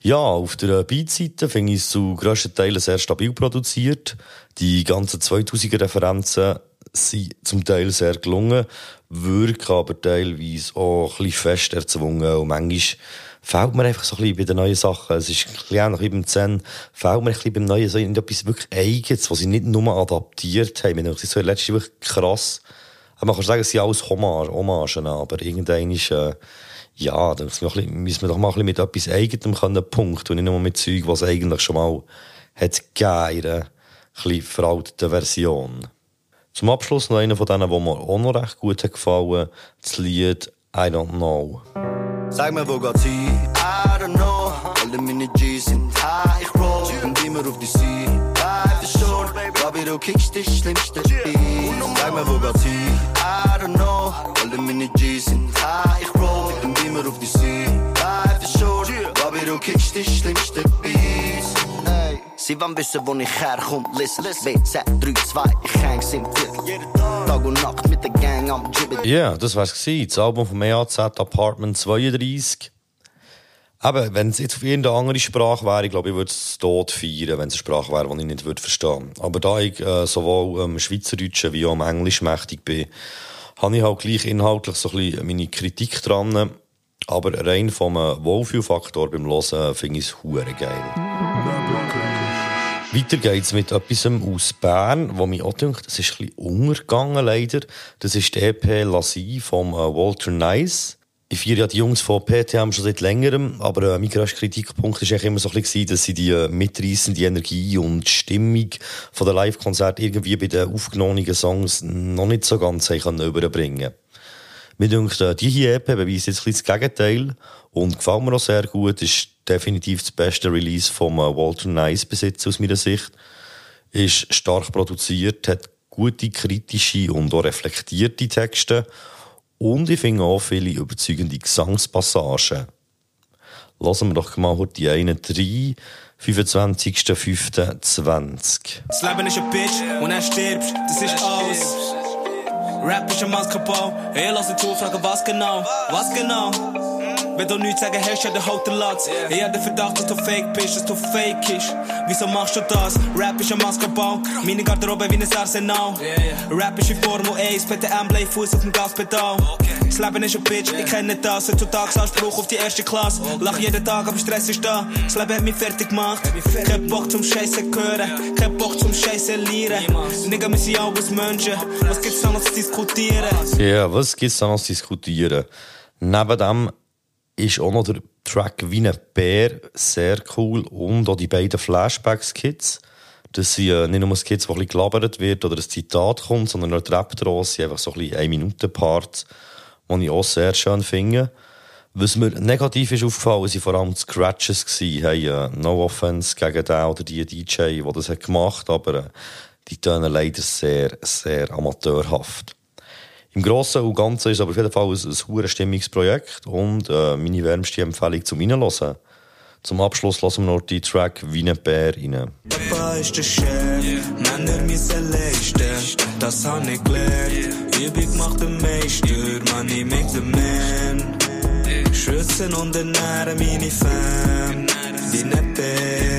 Speaker 1: Ja, auf der Beatseite finde ich es zu grössten Teilen sehr stabil produziert. Die ganzen 2000er Referenzen sind zum Teil sehr gelungen, wirken aber teilweise auch ein bisschen fest erzwungen und manchmal fehlt mir einfach so ein bisschen bei den neuen Sachen. Es ist ein bisschen beim Zen, fehlt mir ein bisschen beim Neuen so etwas wirklich Eigenes, was sie nicht nur adaptiert haben. Ich so letzte wirklich krass. Man kann sagen, es sind alles Hommage, Hommagen, aber irgendein ist, äh, ja, da müssen wir doch mal ein bisschen mit etwas Eigenem können punkten und nicht nur mit Zeug, was eigentlich schon mal hat gegeben ein bisschen veralteten Version. Zum Abschluss noch einer von denen, der mir auch noch recht gut hat gefallen, das Lied I Don't Know.
Speaker 13: Sag mir, wo geht's hin? I don't know. Alle meine G's sind high, ich roll. Und immer auf die See. Life is short, Bobby, du kickst die schlimmste Beat. Sag mir, wo Sie wollen wissen, wo ich herkomme. Listen, BZ32, ich häng's im Tipp. Tag und Nacht mit der Gang am Jibbit.
Speaker 1: Ja, yeah, das war's gewesen. Das Album vom EAZ Apartment 32. Aber wenn es jetzt auf irgendeine andere Sprache wäre, ich glaube, ich würde es tot feiern, wenn es eine Sprache wäre, die ich nicht würde verstehen Aber da ich äh, sowohl am ähm, Schweizerdeutschen wie auch am Englisch mächtig bin, habe ich halt gleich inhaltlich so ein bisschen meine Kritik dran. Aber rein vom äh, Wohlfühlfaktor beim Hören finde ich es geil. Weiter geht's mit etwas aus Bern, wo mich auch denkt, das ist ein bisschen untergegangen leider. Das ist die EP Lassie vom äh, Walter Nice. Ich feiere ja die Jungs von PTM schon seit längerem, aber äh, mein grösster Kritikpunkt war immer so bisschen, dass sie die äh, mitreissende Energie und Stimmung von der Live-Konzert irgendwie bei den aufgenommenen Songs noch nicht so ganz haben überbringen Mir denkt, äh, die hier EP beweist jetzt ein bisschen das Gegenteil und gefällt mir auch sehr gut, ist definitiv das beste Release vom äh, Walter Nice Besitz aus meiner Sicht. Ist stark produziert, hat gute kritische und auch reflektierte Texte und ich finde auch viele überzeugende Gesangspassagen. Lassen wir doch mal die einen drei. 25.05.20.
Speaker 15: Das Leben ist ein Bitch und er stirbt, das ist alles. Rap ist ein Maskapau, hey, lass dich zu fragen, was genau, was genau. Wenn du nichts sagen hast, ja, dann halt der Latz. Ich hab den Verdacht, dass du fake bist, dass du fake ist. Wieso machst du das? Rap ist ein Maskenbau. Meine Garderobe wie ein Arsenal. Rap ist wie Formel 1, PTM, Blei Fuß auf dem Gaspedal. Das Leben ist ein Bitch, ich kenne das. Heutzutage Anspruch auf die erste Klasse. Lach jeden Tag, aber Stress ist da. Das Leben hat mich fertig gemacht. Kein Bock zum Scheiße hören, kein Bock zum Scheiße lernen. Nigga, wir sind alles Menschen. Was gibt's da noch zu diskutieren?
Speaker 1: Ja, was gibt's da noch zu diskutieren? Neben dem ist auch noch der Track Wie ein Bär sehr cool und auch die beiden Flashback-Skits. Das sind äh, nicht nur Skits, wo ein bisschen gelabert wird oder ein Zitat kommt, sondern auch die rap sind einfach so ein bisschen 1-Minuten-Parts, die ich auch sehr schön finde. Was mir negativ ist aufgefallen, sind vor allem die Scratches gewesen. Hey, äh, no offense gegen den oder die DJ, die das hat gemacht hat, aber äh, die tönen leider sehr, sehr amateurhaft. Im Großen und Ganzen ist es aber auf jeden Fall ein, ein hohes Stimmungsprojekt und äh, meine wärmste Empfehlung zum Reinhören. Zum Abschluss lassen wir noch die Track Wie ein Bär rein.
Speaker 16: Papa ist der Chef, Männer müssen leisten, das hab ich gelernt. Übung macht den Meister, Money makes the man. Schützen und ernähren meine Fam, wie ein Bär,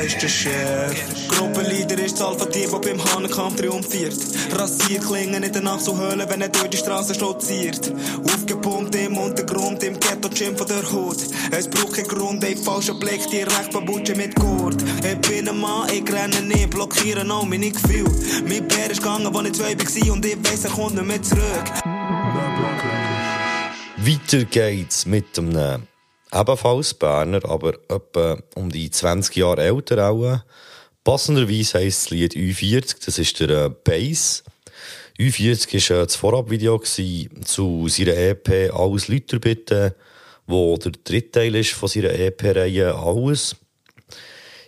Speaker 16: Papa ist der Chef. Gruppenleader ist das Alpha-Tier, das beim Hahnenkampf triumphiert. Rasiert klingen in der Nacht so Höhlen, wenn er durch die Straße stolziert. Aufgepumpt im Untergrund, im Ghetto-Gym von der Hut. Es braucht keinen Grund, ey, falscher Blick, direkt babutschen mit Gurt. Ich bin ein Mann, ich renne nicht, blockiere auch meine Gefühle. Mein Bär ist gegangen, als ich zwei war und ich weiss, er kommt nicht mehr zurück.
Speaker 1: Weiter geht's mit einem ebenfalls Berner, aber etwa um die 20 Jahre älter auch. Passenderweise heisst das Lied U40, das ist der äh, Bass. U40 war äh, das Vorabvideo zu seiner EP «Alles Lüter bitte», wo der dritte Teil ist von seiner EP-Reihe «Alles».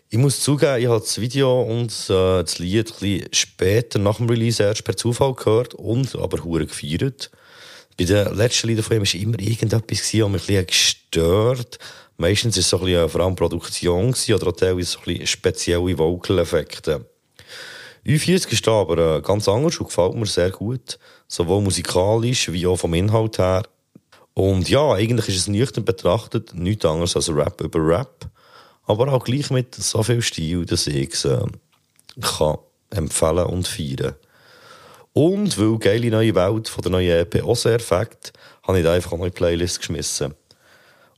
Speaker 1: Ich muss zugeben, ich habe das Video und äh, das Lied ein später nach dem Release erst per Zufall gehört und aber hure gefeiert. Bei den letzten Liedern von ihm war immer irgendetwas, das mich ein gestört Meistens war es so ein bisschen, vor allem Produktion oder teilweise so ein spezielle Vocal-Effekte. U40 ist aber äh, ganz anders und gefällt mir sehr gut. Sowohl musikalisch wie auch vom Inhalt her. Und ja, eigentlich ist es nüchtern betrachtet nichts anderes als Rap über Rap. Aber auch gleich mit so viel Stil, dass ich es äh, kann empfehlen und feiern. Und weil geile neue Welt von der neuen EP auch sehr fängt, habe ich da einfach eine neue Playlist geschmissen.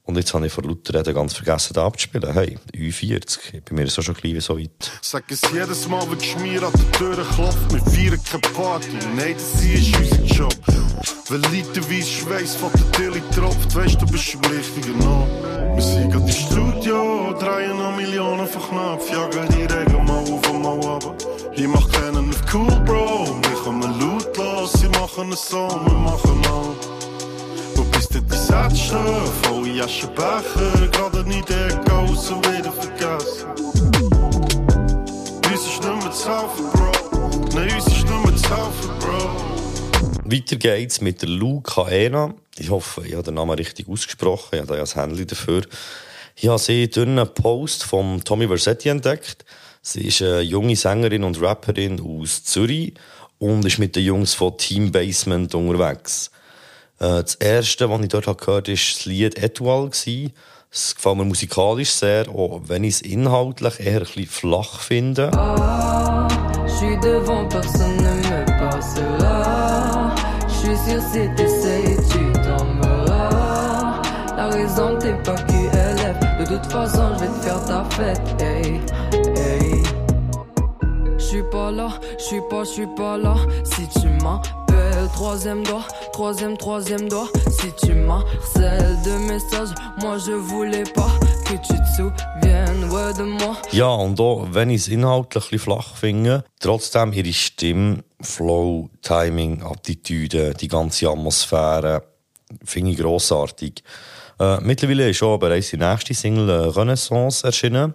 Speaker 1: Und jetzt habe ich vor lauter Reden ganz vergessen, da abzuspielen. Hey, U40, bei mir es schon wie so weit.
Speaker 10: Sag es jedes Mal, wenn Schmier an der Tür klopft, wir feiern keine Party. Nein, das ist unser Job. Wenn literweise Schweiß von der Tilly tropft, weißt du, bist im richtigen Ort. Wir sind gerade im Studio, drehen noch Millionen von Knopf, jagen die Regeln mal auf und mal ab. Hier macht keiner auf cool, Bro. Wir kommen lautlos, sie machen einen Song, wir machen auch. Wo bist du die Sätze? Volle Aschenbecher, gerade nicht der Ghost und wieder vergessen. Uns ist nicht mehr zu helfen, Bro. Nein, uns ist nicht mehr zu helfen, Bro.
Speaker 1: Weiter geht's mit der Luca Ena. Ich hoffe, ich habe den Namen richtig ausgesprochen. Ich habe da ja das Handy dafür. Ich habe sie durch einen Post von Tommy Versetti entdeckt. Sie ist eine junge Sängerin und Rapperin aus Zürich und ist mit den Jungs von Team Basement unterwegs. Äh, das erste, was ich dort gehört habe, war das Lied Etoile. Es gefällt mir musikalisch sehr, auch wenn ich es inhaltlich eher ein bisschen flach finde.
Speaker 17: Ah, devant, sûr si t'essayes, tu tomberas. La raison t'es pas QLF. De toute façon, je vais te faire ta fête. Hey. Suis pas là, je suis pas, je suis pas là. Si tu m'appelles, troisième doigt, troisième, troisième doigt. Si tu m'harcèles de messages, moi je voulais pas que tu te souviennes ouais, de moi.
Speaker 1: Ja, und auch wenn ich es inhaltlich ein flach finde, trotzdem ihre Stimme, Flow, Timing, Attitüde, die ganze Atmosphäre, finde ich grossartig. Äh, mittlerweile ist auch bereits die nächste Single äh, Renaissance erschienen.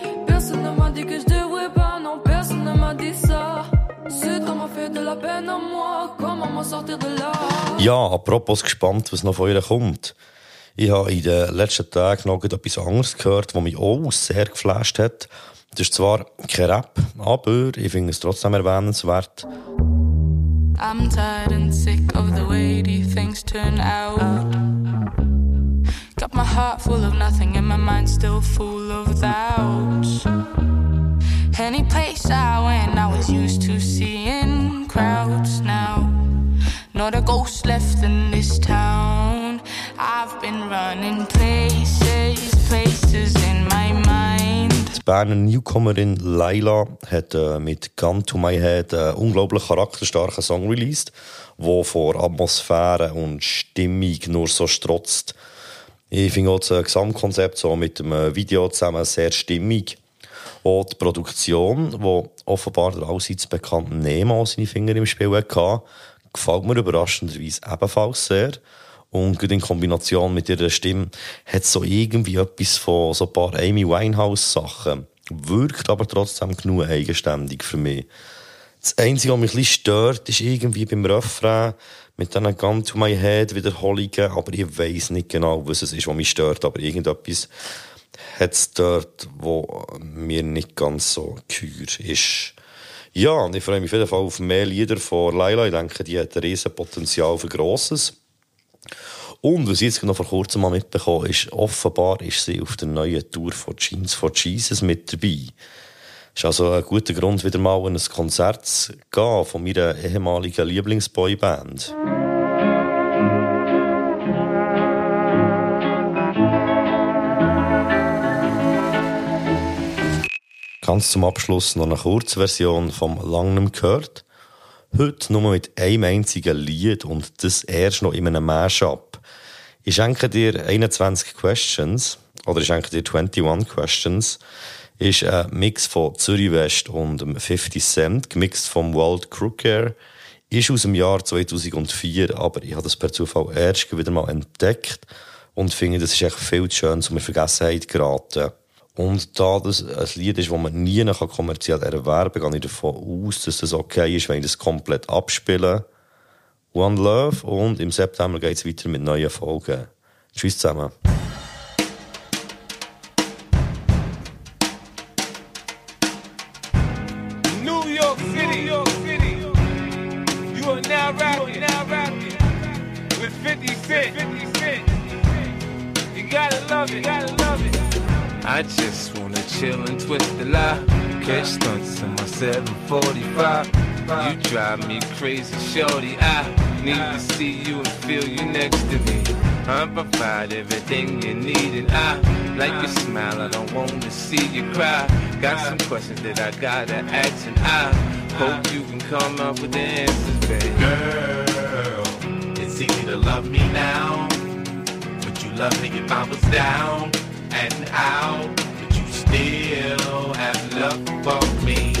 Speaker 17: Dit que je devrais pas, non, personne ne m'a dit ça. Ce temps m'a fait de la peine à moi, comment m'en sortir de là.
Speaker 1: Ja, apropos gespannt, was noch von ihr kommt. Ich habe in den letzten Tagen noch etwas anderes gehört, was mich auch sehr geflasht hat. Das ist zwar kein Rap, aber ich finde es trotzdem erwähnenswert.
Speaker 18: I'm tired and sick of the way these things turn out. Got my heart full of nothing and my mind still full of doubts. Any place I went, I was used to seeing crowds now. Not a ghost left in this town. I've been running places, places in my mind.
Speaker 1: Die Berner Newcomerin Laila hat äh, mit Gun to My Head einen unglaublich charakterstarken Song released, der vor Atmosphäre und Stimmung nur so strotzt. Ich finde auch das Gesamtkonzept so mit dem äh, Video zusammen sehr stimmig. Auch die Produktion, die offenbar der allseits bekannte Nemo seine Finger im Spiel hatte, gefällt mir überraschenderweise ebenfalls sehr. Und in Kombination mit ihrer Stimme hat so irgendwie etwas von so ein paar Amy Winehouse-Sachen. Wirkt aber trotzdem genug eigenständig für mich. Das Einzige, was mich ein stört, ist irgendwie beim Refrain mit diesen Gun to my head Wiederholungen, aber ich weiss nicht genau, was es ist, was mich stört, aber irgendetwas hat es dort, wo mir nicht ganz so kühl ist. Ja, und ich freue mich auf jeden Fall auf mehr Lieder von Laila. Ich denke, die hat ein riesen Potenzial für Grosses. Und was ich jetzt noch vor kurzem mal mitbekommen ist, offenbar ist sie auf der neuen Tour von Jeans for Jesus mit dabei. Ist also ein guter Grund, wieder mal in ein Konzert zu gehen von meiner ehemaligen Lieblingsboyband. Ganz zum Abschluss noch eine Kurzversion vom Lang nicht gehört. Heute nur mit einem einzigen Lied und das erst noch in einem Mashup. Ich schenke dir 21 Questions, oder ich schenke dir 21 Questions, ist ein Mix von Zürich West und 50 Cent, gemixt vom Walt Crooker, ist aus dem Jahr 2004, aber ich habe das per Zufall erst wieder mal entdeckt und finde, das ist echt viel zu schön, um in Vergessenheit geraten. Und da das ein Lied ist, das man nie noch kommerziell erwerben kann, gehe ich davon aus, dass das okay ist, wenn ich das komplett abspiele. One Love und im September geht es weiter mit neuen Folgen. Tschüss zusammen.
Speaker 19: 745. You drive me crazy, shorty. I need to see you and feel you next to me. I provide everything you need, and I like your smile. I don't wanna see you cry. Got some questions that I gotta ask, and I hope you can come up with the answers, baby.
Speaker 20: Girl, it's easy to love me now. but you love me if I was down and out? but you still have love for me?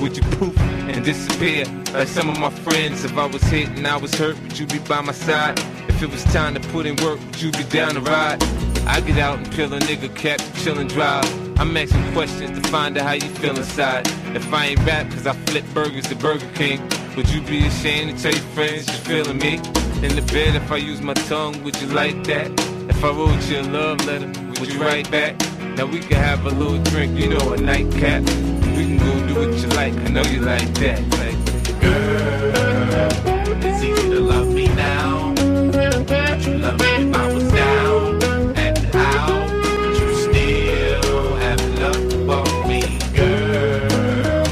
Speaker 19: would you poof and disappear like some of my friends? If I was hit and I was hurt, would you be by my side? If it was time to put in work, would you be down to ride? I get out and peel a nigga cap, chill and drive. I'm asking questions to find out how you feel inside. If I ain't rap, cause I flip burgers at Burger King, would you be ashamed to tell your friends you're feeling me? In the bed, if I use my tongue, would you like that? If I wrote you a love letter, would you write back? Now we can have a little drink, you know, a nightcap. We can go do what you like, I know you like that. Like,
Speaker 20: Girl, it's easy to love me now. Would you love me if I was down and out? Would you still have love for me? Girl,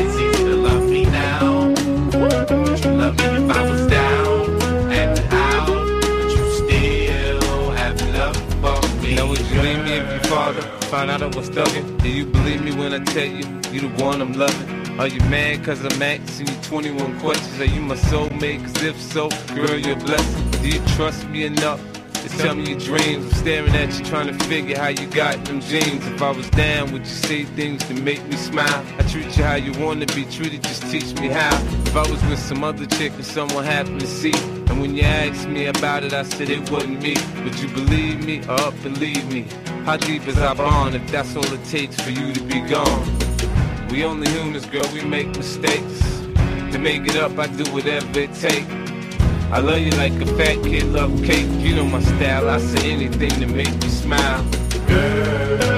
Speaker 20: it's easy to love me now. Would you love me if I was down and out? Would you still have love for me?
Speaker 19: Now would you leave me if your father found out I was thugging. Do you believe me when I tell you, you the one I'm loving? Are you mad cause I'm asking you 21 questions? Are you my soulmate? Cause if so, girl, you're a blessing. Do you trust me enough? to tell me your dreams. I'm staring at you, trying to figure how you got them jeans. If I was down, would you say things to make me smile? I treat you how you wanna be treated, just teach me how. If I was with some other chick and someone happened to see, and when you asked me about it, I said it wasn't me. Would you believe me or up and leave me? How deep is our bond if that's all it takes for you to be gone? We only humans, girl, we make mistakes. To make it up, I do whatever it takes. I love you like a fat kid love cake. You know my style. I say anything to make you smile. Girl.